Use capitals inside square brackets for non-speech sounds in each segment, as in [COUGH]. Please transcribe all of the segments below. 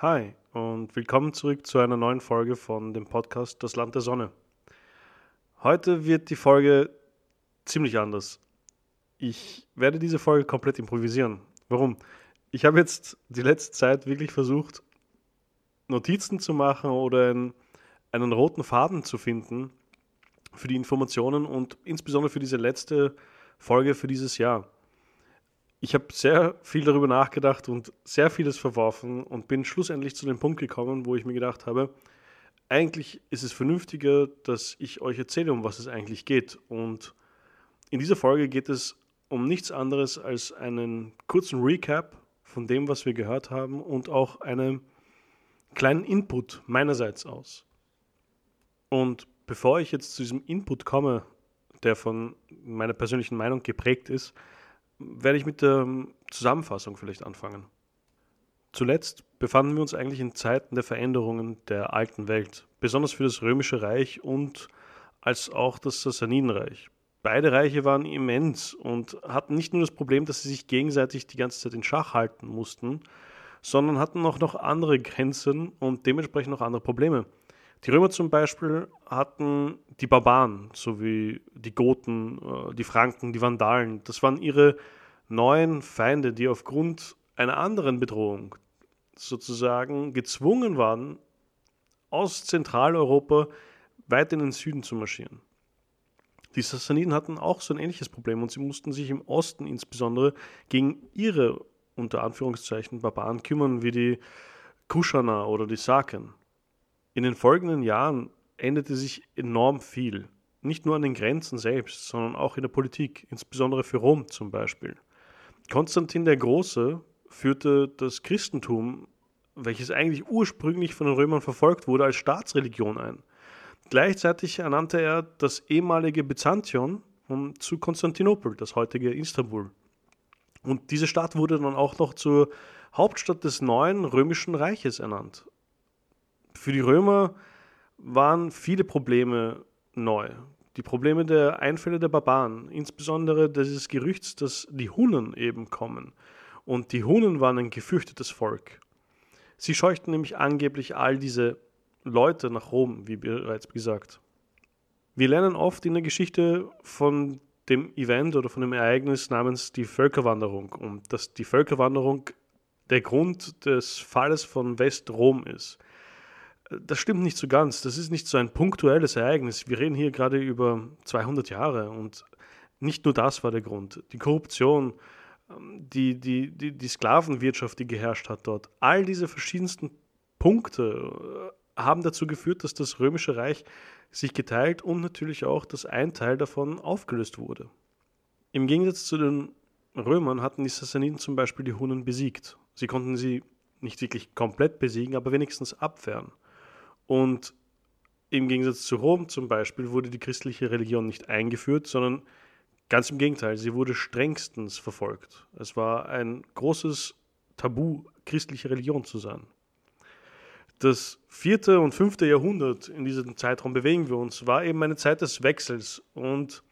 Hi und willkommen zurück zu einer neuen Folge von dem Podcast Das Land der Sonne. Heute wird die Folge ziemlich anders. Ich werde diese Folge komplett improvisieren. Warum? Ich habe jetzt die letzte Zeit wirklich versucht, Notizen zu machen oder einen, einen roten Faden zu finden für die Informationen und insbesondere für diese letzte Folge für dieses Jahr ich habe sehr viel darüber nachgedacht und sehr vieles verworfen und bin schlussendlich zu dem Punkt gekommen, wo ich mir gedacht habe, eigentlich ist es vernünftiger, dass ich euch erzähle, um was es eigentlich geht. Und in dieser Folge geht es um nichts anderes als einen kurzen Recap von dem, was wir gehört haben und auch einen kleinen Input meinerseits aus. Und bevor ich jetzt zu diesem Input komme, der von meiner persönlichen Meinung geprägt ist, werde ich mit der ähm, Zusammenfassung vielleicht anfangen. Zuletzt befanden wir uns eigentlich in Zeiten der Veränderungen der alten Welt, besonders für das Römische Reich und als auch das Sassanidenreich. Beide Reiche waren immens und hatten nicht nur das Problem, dass sie sich gegenseitig die ganze Zeit in Schach halten mussten, sondern hatten auch noch andere Grenzen und dementsprechend noch andere Probleme. Die Römer zum Beispiel hatten die Barbaren, sowie die Goten, äh, die Franken, die Vandalen. Das waren ihre neuen Feinde, die aufgrund einer anderen Bedrohung sozusagen gezwungen waren, aus Zentraleuropa weit in den Süden zu marschieren. Die Sassaniden hatten auch so ein ähnliches Problem und sie mussten sich im Osten insbesondere gegen ihre unter Anführungszeichen Barbaren kümmern, wie die Kuschana oder die Saken. In den folgenden Jahren änderte sich enorm viel. Nicht nur an den Grenzen selbst, sondern auch in der Politik, insbesondere für Rom zum Beispiel. Konstantin der Große führte das Christentum, welches eigentlich ursprünglich von den Römern verfolgt wurde, als Staatsreligion ein. Gleichzeitig ernannte er das ehemalige Byzantion zu Konstantinopel, das heutige Istanbul. Und diese Stadt wurde dann auch noch zur Hauptstadt des neuen römischen Reiches ernannt für die Römer waren viele Probleme neu. Die Probleme der Einfälle der Barbaren, insbesondere dieses Gerüchts, dass die Hunnen eben kommen. Und die Hunnen waren ein gefürchtetes Volk. Sie scheuchten nämlich angeblich all diese Leute nach Rom, wie bereits gesagt. Wir lernen oft in der Geschichte von dem Event oder von dem Ereignis namens die Völkerwanderung und dass die Völkerwanderung der Grund des Falles von Westrom ist das stimmt nicht so ganz. Das ist nicht so ein punktuelles Ereignis. Wir reden hier gerade über 200 Jahre und nicht nur das war der Grund. Die Korruption, ähm, die, die, die, die Sklavenwirtschaft, die geherrscht hat dort, all diese verschiedensten Punkte äh, haben dazu geführt, dass das Römische Reich sich geteilt und natürlich auch, dass ein Teil davon aufgelöst wurde. Im Gegensatz zu den Römern hatten die Sassaniden zum Beispiel die Hunnen besiegt. Sie konnten sie nicht wirklich komplett besiegen, aber wenigstens abwehren. Und im Gegensatz zu Rom zum Beispiel wurde die christliche Religion nicht eingeführt, sondern ganz im Gegenteil, sie wurde strengstens verfolgt. Es war ein großes Tabu, christliche Religion zu sein. Das vierte und fünfte Jahrhundert, in diesem Zeitraum bewegen wir uns, war eben eine Zeit des Wechsels. Und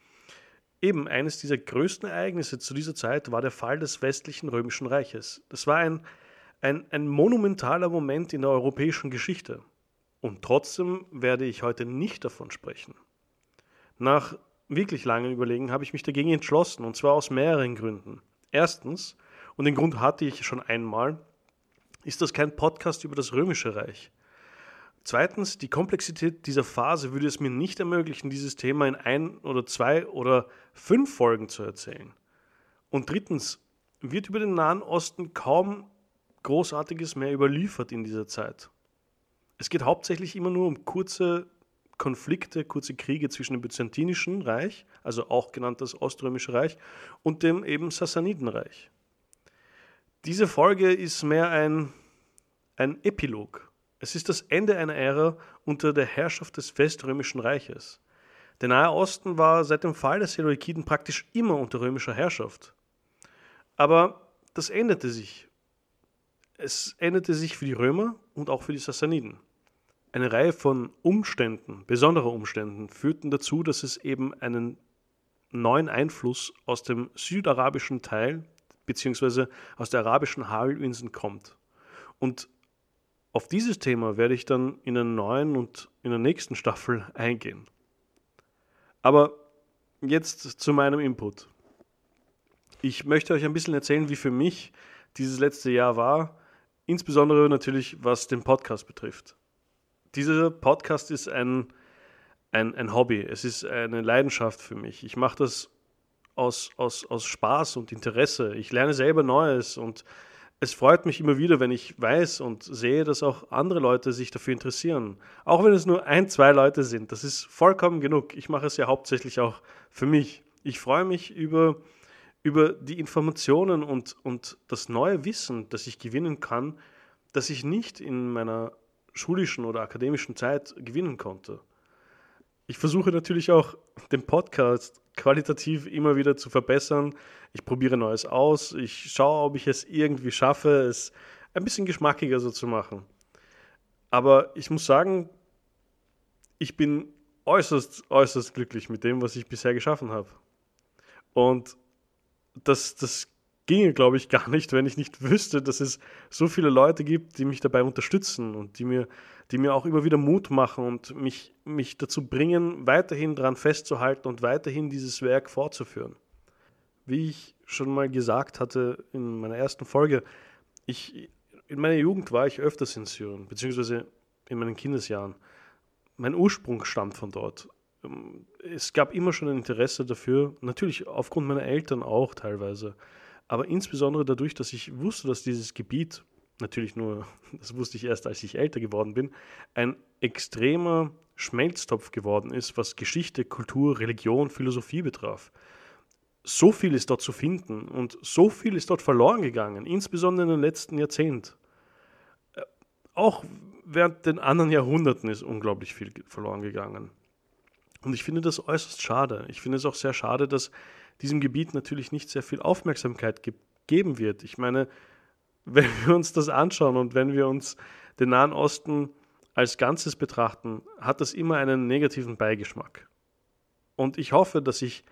eben eines dieser größten Ereignisse zu dieser Zeit war der Fall des westlichen römischen Reiches. Das war ein, ein, ein monumentaler Moment in der europäischen Geschichte. Und trotzdem werde ich heute nicht davon sprechen. Nach wirklich langem Überlegen habe ich mich dagegen entschlossen, und zwar aus mehreren Gründen. Erstens, und den Grund hatte ich schon einmal, ist das kein Podcast über das Römische Reich. Zweitens, die Komplexität dieser Phase würde es mir nicht ermöglichen, dieses Thema in ein oder zwei oder fünf Folgen zu erzählen. Und drittens, wird über den Nahen Osten kaum Großartiges mehr überliefert in dieser Zeit. Es geht hauptsächlich immer nur um kurze Konflikte, kurze Kriege zwischen dem Byzantinischen Reich, also auch genannt das Oströmische Reich, und dem eben Sassanidenreich. Diese Folge ist mehr ein, ein Epilog. Es ist das Ende einer Ära unter der Herrschaft des Weströmischen Reiches. Der Nahe Osten war seit dem Fall der Seleukiden praktisch immer unter römischer Herrschaft. Aber das änderte sich. Es änderte sich für die Römer und auch für die Sassaniden. Eine Reihe von Umständen, besonderer Umständen, führten dazu, dass es eben einen neuen Einfluss aus dem südarabischen Teil beziehungsweise aus der arabischen Halbinsel kommt. Und auf dieses Thema werde ich dann in der neuen und in der nächsten Staffel [LAUGHS] eingehen. Aber jetzt zu meinem Input. Ich möchte euch ein bisschen erzählen, wie für mich dieses letzte Jahr war, insbesondere natürlich was den Podcast betrifft. Dieser Podcast ist ein, ein, ein Hobby, es ist eine Leidenschaft für mich. Ich mache das aus, aus, aus Spaß und Interesse. Ich lerne selber Neues und es freut mich immer wieder, wenn ich weiß und sehe, dass auch andere Leute sich dafür interessieren. Auch wenn es nur ein, zwei Leute sind. Das ist vollkommen genug. Ich mache es ja hauptsächlich auch für mich. Ich freue mich über, über die Informationen und, und das neue Wissen, das ich gewinnen kann, das ich nicht in meiner schulischen oder akademischen Zeit gewinnen konnte. Ich versuche natürlich auch den Podcast qualitativ immer wieder zu verbessern. Ich probiere Neues aus. Ich schaue, ob ich es irgendwie schaffe, es ein bisschen geschmackiger so zu machen. Aber ich muss sagen, ich bin äußerst, äußerst glücklich mit dem, was ich bisher geschaffen habe. Und das, das ginge, glaube ich, gar nicht, wenn ich nicht wüsste, dass es so viele Leute gibt, die mich dabei unterstützen und die mir, die mir auch immer wieder Mut machen und mich, mich dazu bringen, weiterhin daran festzuhalten und weiterhin dieses Werk fortzuführen. Wie ich schon mal gesagt hatte in meiner ersten Folge, ich, in meiner Jugend war ich öfters in Syrien, beziehungsweise in meinen Kindesjahren. Mein Ursprung stammt von dort. Es gab immer schon ein Interesse dafür, natürlich aufgrund meiner Eltern auch teilweise aber insbesondere dadurch, dass ich wusste, dass dieses Gebiet, natürlich nur, [LAUGHS] das wusste ich erst, als ich älter geworden bin, ein extremer Schmelztopf geworden ist, was Geschichte, Kultur, Religion, Philosophie betraf. So viel ist dort zu finden und so viel ist dort verloren gegangen, insbesondere in den letzten Jahrzehnten. Äh, auch während den anderen Jahrhunderten ist unglaublich viel verloren gegangen. Und ich finde das äußerst schade. Ich finde es auch sehr schade, dass diesem Gebiet natürlich nicht sehr viel Aufmerksamkeit ge geben wird. Ich meine, [LAUGHS] wenn wir uns das anschauen und wenn wir uns den Nahen Osten als Ganzes betrachten, hat das immer einen negativen Beigeschmack. Und ich hoffe, dass ich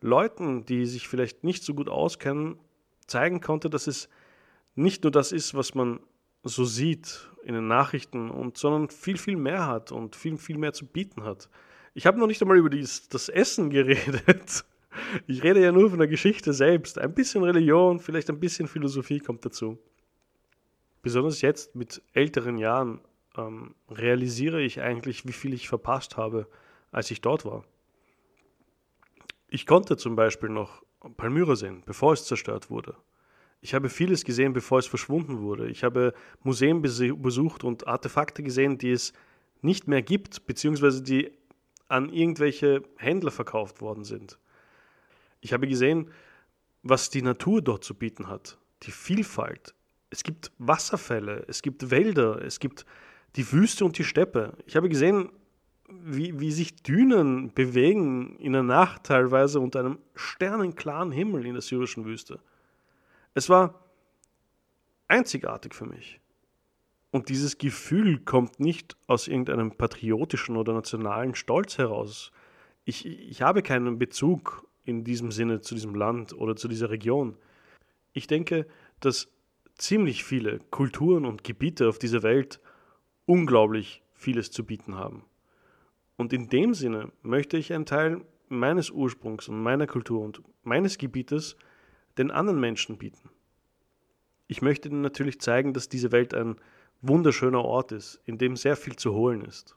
Leuten, die sich vielleicht nicht so gut auskennen, zeigen konnte, dass es nicht nur das ist, was man so sieht in den Nachrichten, und, sondern viel, viel mehr hat und viel, viel mehr zu bieten hat. Ich habe noch nicht einmal über dies, das Essen [LAUGHS] geredet. Ich rede ja nur von der Geschichte selbst. Ein bisschen Religion, vielleicht ein bisschen Philosophie kommt dazu. Besonders jetzt mit älteren Jahren ähm, realisiere ich eigentlich, wie viel ich verpasst habe, als ich dort war. Ich konnte zum Beispiel noch Palmyra sehen, bevor es zerstört wurde. Ich habe vieles gesehen, bevor es verschwunden wurde. Ich habe Museen besucht und Artefakte gesehen, die es nicht mehr gibt, beziehungsweise die an irgendwelche Händler verkauft worden sind. Ich habe gesehen, was die Natur dort zu bieten hat. Die Vielfalt. Es gibt Wasserfälle, es gibt Wälder, es gibt die Wüste und die Steppe. Ich habe gesehen, wie, wie sich Dünen bewegen in der Nacht teilweise unter einem sternenklaren Himmel in der syrischen Wüste. Es war einzigartig für mich. Und dieses Gefühl kommt nicht aus irgendeinem patriotischen oder nationalen Stolz heraus. Ich, ich habe keinen Bezug in diesem Sinne zu diesem Land oder zu dieser Region. Ich denke, dass ziemlich viele Kulturen und Gebiete auf dieser Welt unglaublich vieles zu bieten haben. Und in dem Sinne möchte ich einen Teil meines Ursprungs und meiner Kultur und meines Gebietes den anderen Menschen bieten. Ich möchte ihnen natürlich zeigen, dass diese Welt ein wunderschöner Ort ist, in dem sehr viel zu holen ist.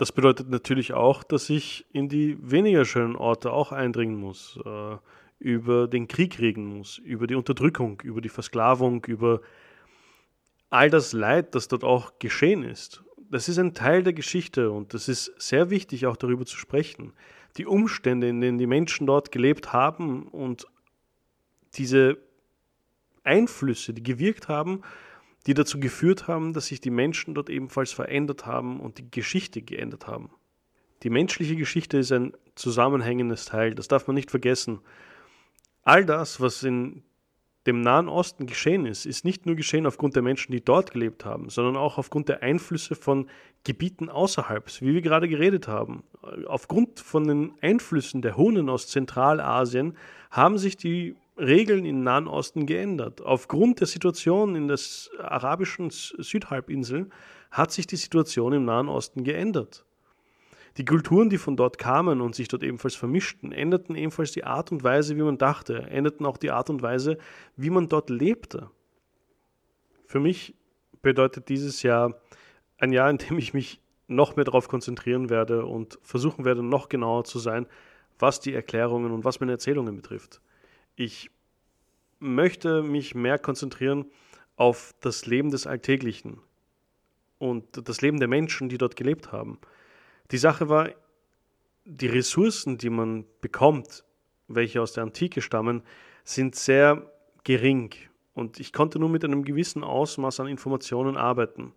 Das bedeutet natürlich auch, dass ich in die weniger schönen Orte auch eindringen muss, äh, über den Krieg reden muss, über die Unterdrückung, über die Versklavung, über all das Leid, das dort auch geschehen ist. Das ist ein Teil der Geschichte und es ist sehr wichtig, auch darüber zu sprechen. Die Umstände, in denen die Menschen dort gelebt haben und diese Einflüsse, die gewirkt haben, die dazu geführt haben, dass sich die Menschen dort ebenfalls verändert haben und die Geschichte geändert haben. Die menschliche Geschichte ist ein zusammenhängendes Teil, das darf man nicht vergessen. All das, was in dem Nahen Osten geschehen ist, ist nicht nur geschehen aufgrund der Menschen, die dort gelebt haben, sondern auch aufgrund der Einflüsse von Gebieten außerhalb, wie wir gerade geredet haben. Aufgrund von den Einflüssen der Hunnen aus Zentralasien haben sich die Regeln im Nahen Osten geändert. Aufgrund der Situation in der arabischen Südhalbinsel hat sich die Situation im Nahen Osten geändert. Die Kulturen, die von dort kamen und sich dort ebenfalls vermischten, änderten ebenfalls die Art und Weise, wie man dachte, änderten auch die Art und Weise, wie man dort lebte. Für mich bedeutet dieses Jahr ein Jahr, in dem ich mich noch mehr darauf konzentrieren werde und versuchen werde, noch genauer zu sein, was die Erklärungen und was meine Erzählungen betrifft. Ich möchte mich mehr konzentrieren auf das Leben des Alltäglichen und das Leben der Menschen, die dort gelebt haben. Die Sache war, die Ressourcen, die man bekommt, welche aus der Antike stammen, sind sehr gering und ich konnte nur mit einem gewissen Ausmaß an Informationen arbeiten.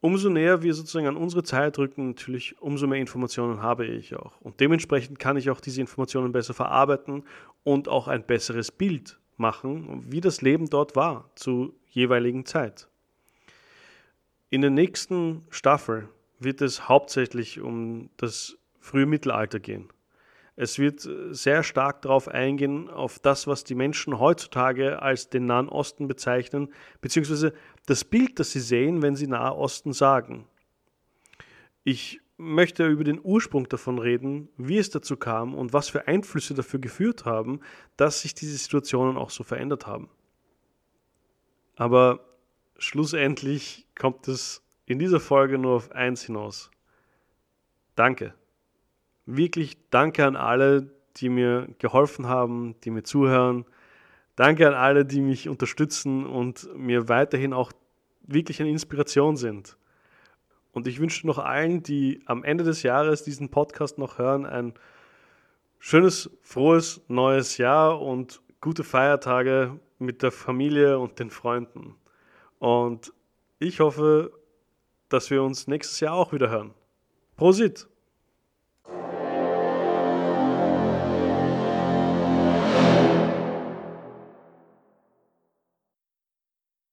Umso näher wir sozusagen an unsere Zeit rücken, natürlich umso mehr Informationen habe ich auch. Und dementsprechend kann ich auch diese Informationen besser verarbeiten und auch ein besseres Bild machen, wie das Leben dort war zur jeweiligen Zeit. In der nächsten Staffel wird es hauptsächlich um das frühe Mittelalter gehen. Es wird sehr stark darauf eingehen, auf das, was die Menschen heutzutage als den Nahen Osten bezeichnen, beziehungsweise das Bild, das sie sehen, wenn sie Nahe Osten sagen. Ich möchte über den Ursprung davon reden, wie es dazu kam und was für Einflüsse dafür geführt haben, dass sich diese Situationen auch so verändert haben. Aber schlussendlich kommt es in dieser Folge nur auf eins hinaus. Danke wirklich danke an alle, die mir geholfen haben, die mir zuhören. Danke an alle, die mich unterstützen und mir weiterhin auch wirklich eine Inspiration sind. Und ich wünsche noch allen, die am Ende des Jahres diesen Podcast noch hören, ein schönes, frohes neues Jahr und gute Feiertage mit der Familie und den Freunden. Und ich hoffe, dass wir uns nächstes Jahr auch wieder hören. Prosit!